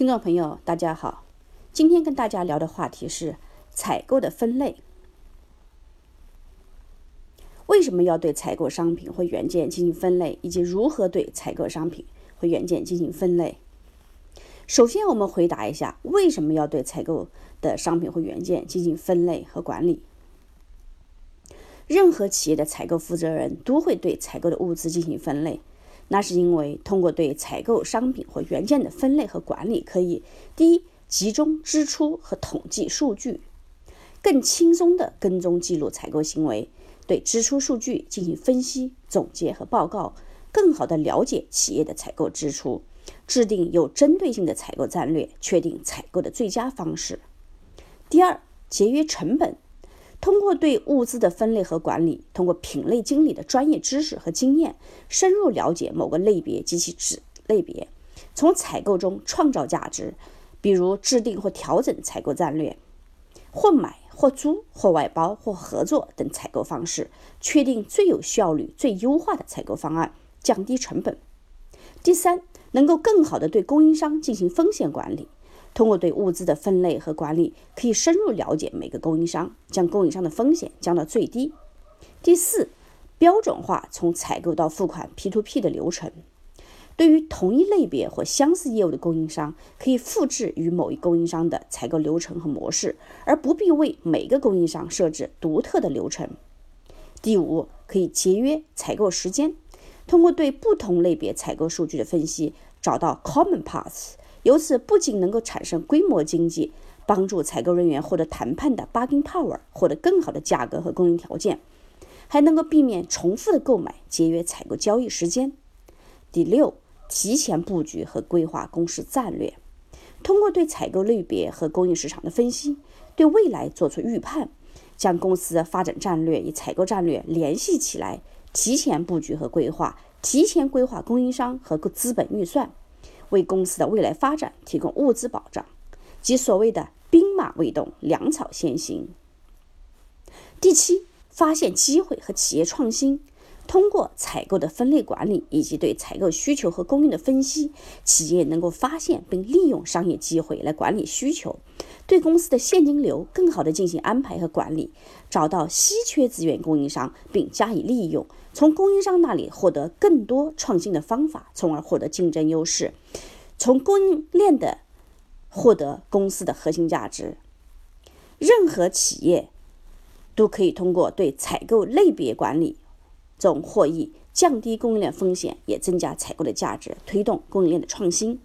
听众朋友，大家好，今天跟大家聊的话题是采购的分类。为什么要对采购商品或原件进行分类，以及如何对采购商品或原件进行分类？首先，我们回答一下为什么要对采购的商品或原件进行分类和管理。任何企业的采购负责人都会对采购的物资进行分类，那是因为通过对采购商品或原件的分类和管理，可以第一集中支出和统计数据，更轻松地跟踪记录采购行为。对支出数据进行分析、总结和报告，更好地了解企业的采购支出，制定有针对性的采购战略，确定采购的最佳方式。第二，节约成本。通过对物资的分类和管理，通过品类经理的专业知识和经验，深入了解某个类别及其子类别，从采购中创造价值，比如制定或调整采购战略，或买。或租、或外包、或合作等采购方式，确定最有效率、最优化的采购方案，降低成本。第三，能够更好地对供应商进行风险管理。通过对物资的分类和管理，可以深入了解每个供应商，将供应商的风险降到最低。第四，标准化从采购到付款 P2P 的流程。对于同一类别或相似业务的供应商，可以复制与某一供应商的采购流程和模式，而不必为每个供应商设置独特的流程。第五，可以节约采购时间。通过对不同类别采购数据的分析，找到 common paths，由此不仅能够产生规模经济，帮助采购人员获得谈判的 bargaining power，获得更好的价格和供应条件，还能够避免重复的购买，节约采购交易时间。第六。提前布局和规划公司战略，通过对采购类别和供应市场的分析，对未来做出预判，将公司的发展战略与采购战略联系起来，提前布局和规划，提前规划供应商和资本预算，为公司的未来发展提供物资保障，即所谓的兵马未动，粮草先行。第七，发现机会和企业创新。通过采购的分类管理以及对采购需求和供应的分析，企业能够发现并利用商业机会来管理需求，对公司的现金流更好地进行安排和管理，找到稀缺资源供应商并加以利用，从供应商那里获得更多创新的方法，从而获得竞争优势，从供应链的获得公司的核心价值。任何企业都可以通过对采购类别管理。中获益，降低供应链风险，也增加采购的价值，推动供应链的创新。